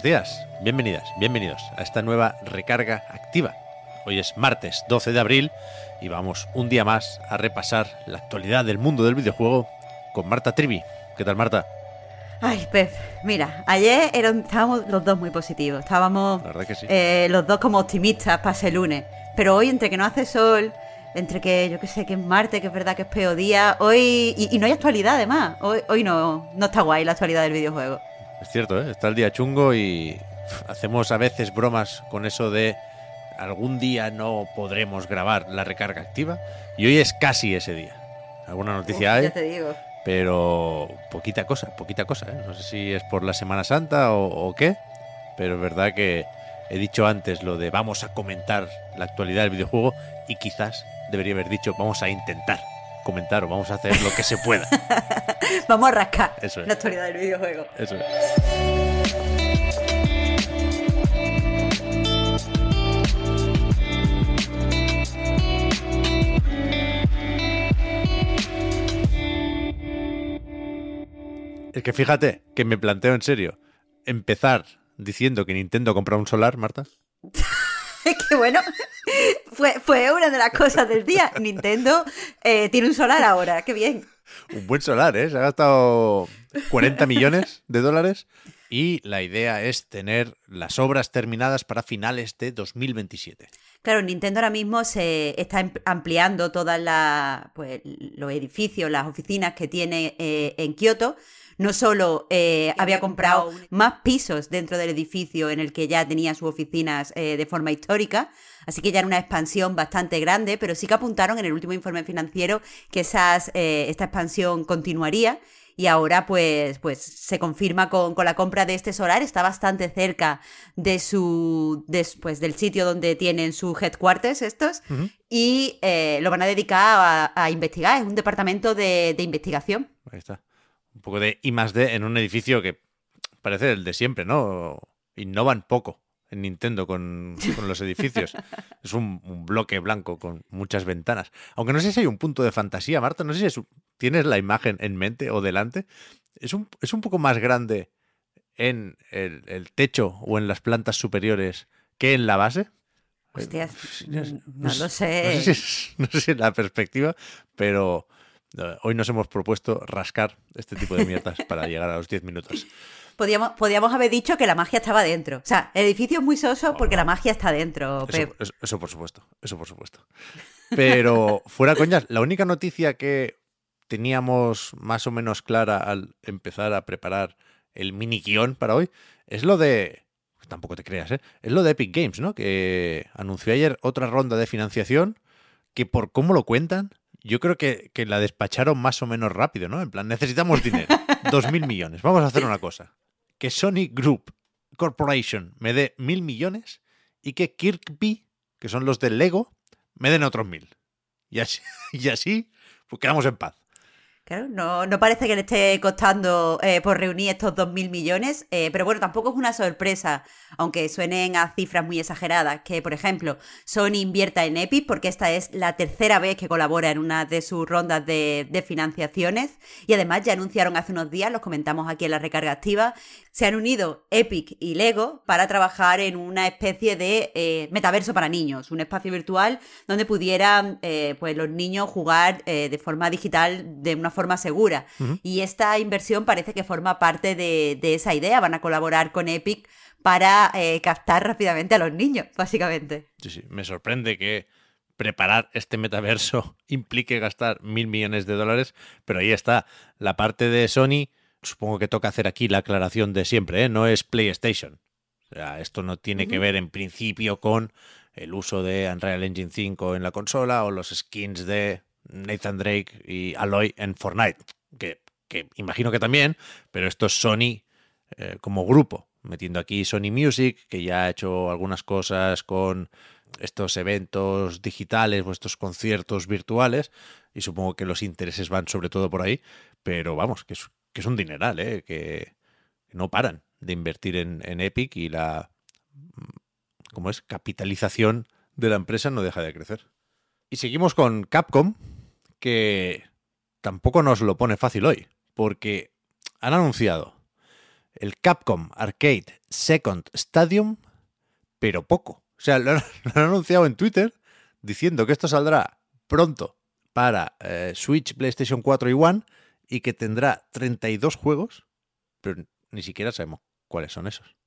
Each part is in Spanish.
Buenos días, bienvenidas, bienvenidos a esta nueva recarga activa. Hoy es martes 12 de abril y vamos un día más a repasar la actualidad del mundo del videojuego con Marta Trivi. ¿Qué tal, Marta? Ay, Pep, mira, ayer eran- estábamos los dos muy positivos, estábamos sí. eh, los dos como optimistas para ese lunes, pero hoy entre que no hace sol, entre que yo que sé que es martes, que es verdad que es peor día, hoy y, y no hay actualidad además, hoy, hoy no, no está guay la actualidad del videojuego. Es cierto, ¿eh? está el día chungo y hacemos a veces bromas con eso de algún día no podremos grabar la recarga activa y hoy es casi ese día. ¿Alguna noticia Uf, hay? Ya te digo. pero poquita cosa, poquita cosa. ¿eh? No sé si es por la Semana Santa o, o qué, pero es verdad que he dicho antes lo de vamos a comentar la actualidad del videojuego y quizás debería haber dicho vamos a intentar comentar o vamos a hacer lo que se pueda. Vamos a rascar Eso es. la actualidad del videojuego. Eso es. Es que fíjate que me planteo en serio empezar diciendo que Nintendo ha comprado un solar, Marta. que bueno, fue, fue una de las cosas del día. Nintendo eh, tiene un solar ahora, qué bien. Un buen solar, ¿eh? Se ha gastado 40 millones de dólares y la idea es tener las obras terminadas para finales de 2027. Claro, Nintendo ahora mismo se está em- ampliando todos pues, los edificios, las oficinas que tiene eh, en Kioto. No solo eh, había comprado más pisos dentro del edificio en el que ya tenía sus oficinas eh, de forma histórica, así que ya era una expansión bastante grande, pero sí que apuntaron en el último informe financiero que esas, eh, esta expansión continuaría y ahora pues, pues se confirma con, con la compra de este solar, está bastante cerca de su de- pues, del sitio donde tienen su headquarters estos y eh, lo van a dedicar a, a investigar, es un departamento de, de investigación. Ahí está. Un poco de I más D en un edificio que parece el de siempre, ¿no? Innovan poco en Nintendo con, con los edificios. es un, un bloque blanco con muchas ventanas. Aunque no sé si hay un punto de fantasía, Marta. No sé si es tienes la imagen en mente o delante. Es un, es un poco más grande en el, el techo o en las plantas superiores que en la base. Hostias, no sé- no, no lo sé-. No sé, si es, no sé si es la perspectiva, pero eh, hoy nos hemos propuesto rascar este tipo de mierdas para llegar a los 10 minutos. Podíamos, podíamos haber dicho que la magia estaba dentro. O sea, el edificio es muy soso porque la magia está dentro. Eso- eso por supuesto, eso por supuesto. Pero fuera coñas, la única noticia que teníamos más o menos clara al empezar a preparar el mini guion para hoy es lo de... Tampoco te creas, ¿eh? Es lo de Epic Games, ¿no? Que anunció ayer otra ronda de financiación que por cómo lo cuentan, yo creo que, que la despacharon más o menos rápido, ¿no? En plan, necesitamos dinero. Dos mil millones. Vamos a hacer una cosa. Que Sony Group Corporation me dé mil millones y que Kirkby, que son los del Lego, me den otros mil. Y así, y así pues quedamos en paz. Claro, no, no parece que le esté costando eh, por reunir estos 2.000 millones, eh, pero bueno, tampoco es una sorpresa, aunque suenen a cifras muy exageradas, que por ejemplo Sony invierta en Epic, porque esta es la tercera vez que colabora en una de sus rondas de, financiaciones, y además ya anunciaron hace unos días, los comentamos aquí en la recarga activa, se han unido Epic y Lego para trabajar en una especie de eh, metaverso para niños, un espacio virtual donde pudieran pues los niños jugar de forma digital de una forma segura. Y esta inversión parece que forma parte de, de esa idea. Van a colaborar con Epic para eh, captar rápidamente a los niños, básicamente. Sí, sí, me sorprende que preparar este metaverso implique gastar mil millones de dólares, pero ahí está. La parte de Sony, supongo que toca hacer aquí la aclaración de siempre, ¿eh? no es PlayStation. O sea, esto no tiene que ver en principio con el uso de Unreal Engine 5 en la consola o los skins de Nathan Drake y Aloy en Fortnite. que, que imagino que también, pero esto es Sony eh, como grupo, metiendo aquí Sony Music, que ya ha hecho algunas cosas con estos eventos digitales o estos conciertos virtuales, y supongo que los intereses van sobre todo por ahí, pero vamos, que es, que es un dineral, ¿eh? que no paran de invertir en, en Epic y la como es capitalización de la empresa no deja de crecer. Y seguimos con Capcom, que tampoco nos lo pone fácil hoy, porque han anunciado el Capcom Arcade Second Stadium, pero poco. O sea, lo han, anunciado en Twitter diciendo que esto saldrá pronto para eh, Switch, PlayStation 4 y One y que tendrá 32 juegos, pero ni siquiera sabemos cuáles son esos.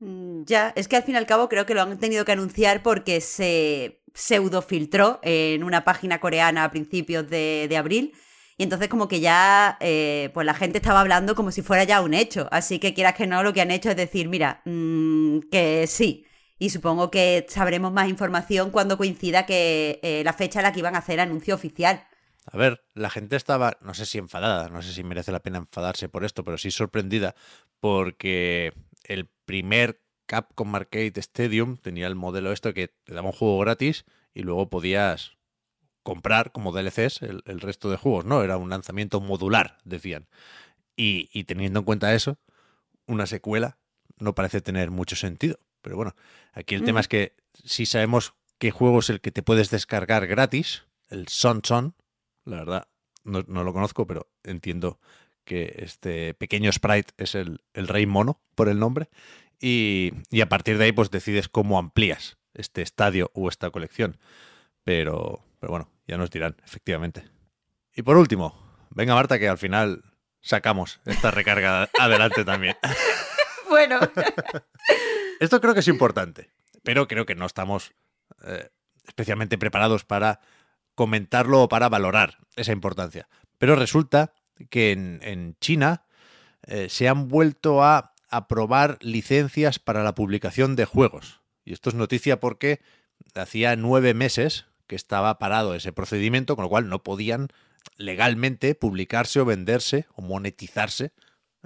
Mm, Ya, es que al fin y al cabo creo que lo han tenido que anunciar porque se pseudofiltró en una página coreana a principios de, abril. Y entonces como que ya eh, pues la gente estaba hablando como si fuera ya un hecho. Así que quieras que no, lo que han hecho es decir, mira, mm, que sí. Y supongo que sabremos más información cuando coincida que eh, la fecha en la que iban a hacer anuncio oficial. A ver, la gente estaba, no sé si enfadada, no sé si merece la pena enfadarse por esto, pero sí sorprendida porque el primer Capcom Arcade Stadium tenía el modelo esto que te daba un juego gratis y luego podías comprar como DLCs el, el resto de juegos, ¿no? Era un lanzamiento modular, decían. Y, y teniendo en cuenta eso, una secuela no parece tener mucho sentido. Pero bueno, aquí el tema Mm. es que si sabemos qué juego es el que te puedes descargar gratis, el Son Son, la verdad, no, no lo conozco, pero entiendo que este pequeño sprite es el, el rey mono por el nombre. Y, y a partir de ahí, pues decides cómo amplías este estadio o esta colección. Pero, pero bueno, ya nos dirán, efectivamente. Y por último, venga Marta, que al final sacamos esta recarga adelante también. Bueno, Esto creo que es importante, pero creo que no estamos eh, especialmente preparados para comentarlo o para valorar esa importancia. Pero resulta que en, China eh, se han vuelto a aprobar licencias para la publicación de juegos. Y esto es noticia porque hacía nueve meses que estaba parado ese procedimiento, con lo cual no podían legalmente publicarse o venderse o monetizarse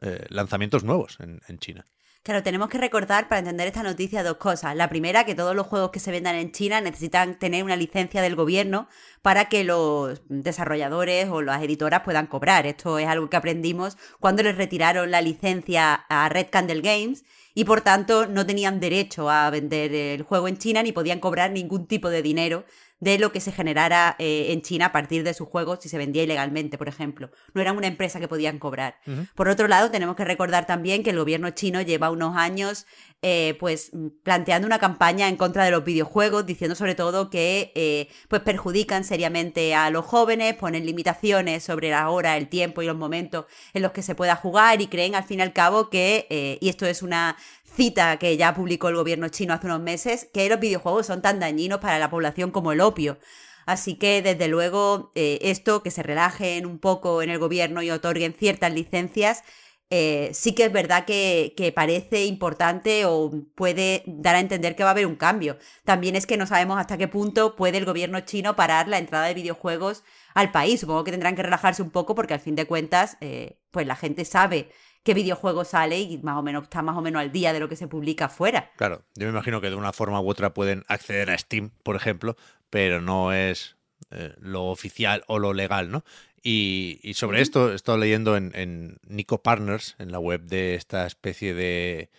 eh, lanzamientos nuevos en China. Claro, tenemos que recordar para entender esta noticia dos cosas. La primera, que todos los juegos que se vendan en China necesitan tener una licencia del gobierno para que los desarrolladores o las editoras puedan cobrar. Esto es algo que aprendimos cuando les retiraron la licencia a Red Candle Games y por tanto no tenían derecho a vender el juego en China ni podían cobrar ningún tipo de dinero de lo que se generara eh, en China a partir de sus juegos si se vendía ilegalmente, por ejemplo. No eran una empresa que podían cobrar. Por otro lado, tenemos que recordar también que el gobierno chino lleva unos años eh, pues planteando una campaña en contra de los videojuegos, diciendo sobre todo que eh, pues perjudican seriamente a los jóvenes, ponen limitaciones sobre la hora, el tiempo y los momentos en los que se pueda jugar y creen al fin y al cabo que, eh, y esto es una cita que ya publicó el gobierno chino hace unos meses, que los videojuegos son tan dañinos para la población como el opio. Así que, desde luego, eh, esto, que se relajen un poco en el gobierno y otorguen ciertas licencias, eh, sí que es verdad que, parece importante o puede dar a entender que va a haber un cambio. También es que no sabemos hasta qué punto puede el gobierno chino parar la entrada de videojuegos al país. Supongo que tendrán que relajarse un poco porque al fin de cuentas, eh, pues la gente sabe qué videojuego sale y más o menos está más o menos al día de lo que se publica afuera. Claro, yo me imagino que de una forma u otra pueden acceder a Steam, por ejemplo, pero no es eh, lo oficial o lo legal, ¿no? Y, y sobre esto he estado leyendo en, en Nico Partners, en la web de esta especie de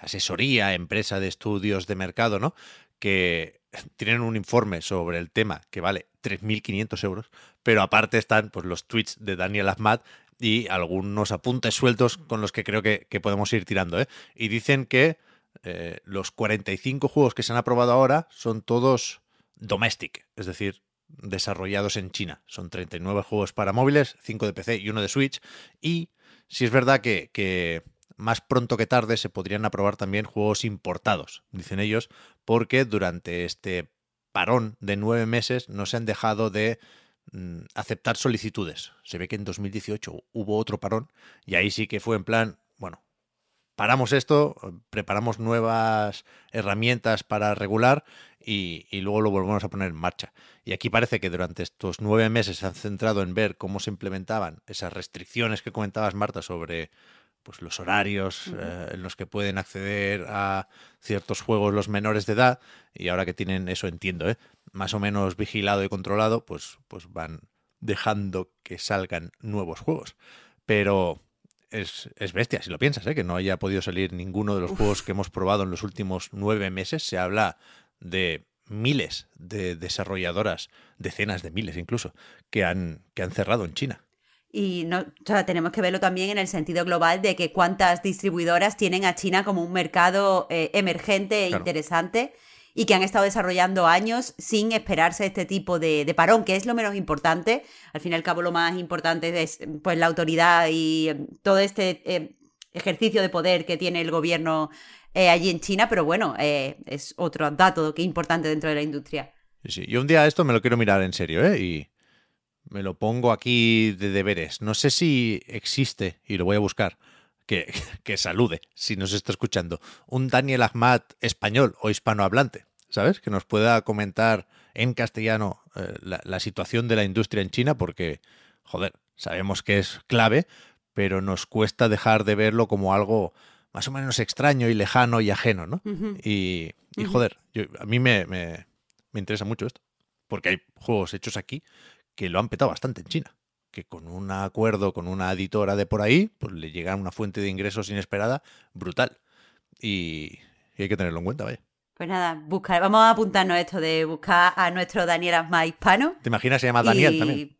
asesoría, empresa de estudios de mercado, ¿no? Que tienen un informe sobre el tema que vale 3.500 euros, pero aparte están pues, los tweets de Daniel Ahmad y algunos apuntes sueltos con los que creo que, que podemos ir tirando. ¿eh? Y dicen que eh, los 45 juegos que se han aprobado ahora son todos domestic, es decir, desarrollados en China. Son 39 juegos para móviles, 5 de PC y uno de Switch. Y si es verdad que, que más pronto que tarde se podrían aprobar también juegos importados, dicen ellos, porque durante este parón de nueve meses no se han dejado de aceptar solicitudes. Se ve que en 2018 hubo otro parón y ahí sí que fue en plan, bueno, paramos esto, preparamos nuevas herramientas para regular y, y, luego lo volvemos a poner en marcha. Y aquí parece que durante estos nueve meses se han centrado en ver cómo se implementaban esas restricciones que comentabas, Marta, sobre pues, los horarios uh -huh. eh, en los que pueden acceder a ciertos juegos los menores de edad. Y ahora que tienen eso, entiendo, ¿eh? más o menos vigilado y controlado, pues, pues van dejando que salgan nuevos juegos. Pero es, es, bestia, si lo piensas, ¿eh? que no haya podido salir ninguno de los Uf. juegos que hemos probado en los últimos nueve meses. Se habla de miles de desarrolladoras, decenas de miles incluso, que han, que han cerrado en China. Y no, o sea, tenemos que verlo también en el sentido global de que cuántas distribuidoras tienen a China como un mercado eh, emergente e claro. interesante y que han estado desarrollando años sin esperarse este tipo de, de, parón, que es lo menos importante. Al fin y al cabo, lo más importante es pues, la autoridad y eh, todo este eh, ejercicio de poder que tiene el gobierno eh, allí en China, pero bueno, eh, es otro dato que importante dentro de la industria. Sí, sí. Yo un día esto me lo quiero mirar en serio, ¿eh? Y me lo pongo aquí de deberes. No sé si existe, y lo voy a buscar, que, que salude, si nos está escuchando, un Daniel Ahmad español o hispanohablante, ¿sabes? Que nos pueda comentar en castellano eh, la, la situación de la industria en China, porque, joder, sabemos que es clave, pero nos cuesta dejar de verlo como algo más o menos extraño y lejano y ajeno, ¿no? Uh -huh. Y, y, joder, yo, a mí me, me, me, interesa mucho esto, porque hay juegos hechos aquí que lo han petado bastante en China, que con un acuerdo con una editora de por ahí, pues le llega una fuente de ingresos inesperada brutal. Y, y hay que tenerlo en cuenta, vaya. Pues nada, buscar, vamos a apuntarnos esto de buscar a nuestro Daniel Asma hispano. ¿Te imaginas se llama Daniel y... también?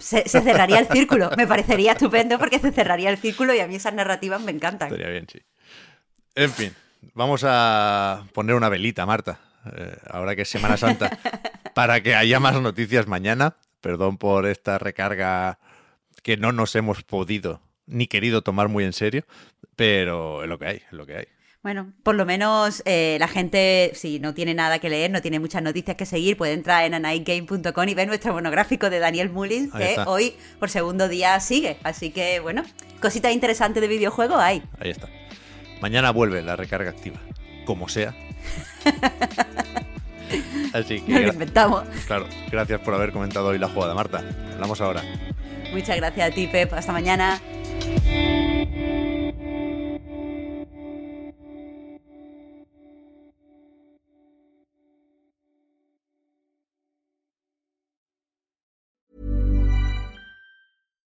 Se, se, cerraría el círculo. Me parecería estupendo porque se cerraría el círculo y a mí esas narrativas me encantan. Estaría bien, sí. En fin, vamos a poner una velita, Marta, eh, ahora que es Semana Santa, para que haya más noticias mañana. Perdón por esta recarga que no nos hemos podido ni querido tomar muy en serio, pero es lo que hay, es lo que hay. Bueno, por lo menos eh, la gente, si no tiene nada que leer, no tiene muchas noticias que seguir, puede entrar en anightgame.com y ver nuestro monográfico de Daniel Mullins, que hoy por segundo día sigue. Así que, bueno, cositas interesantes de videojuego hay. Ahí está. Mañana vuelve la recarga activa, como sea. Así que. Nos lo inventamos. Claro, gracias por haber comentado hoy la jugada, Marta. Hablamos ahora. Muchas gracias a ti, Pep. Hasta mañana.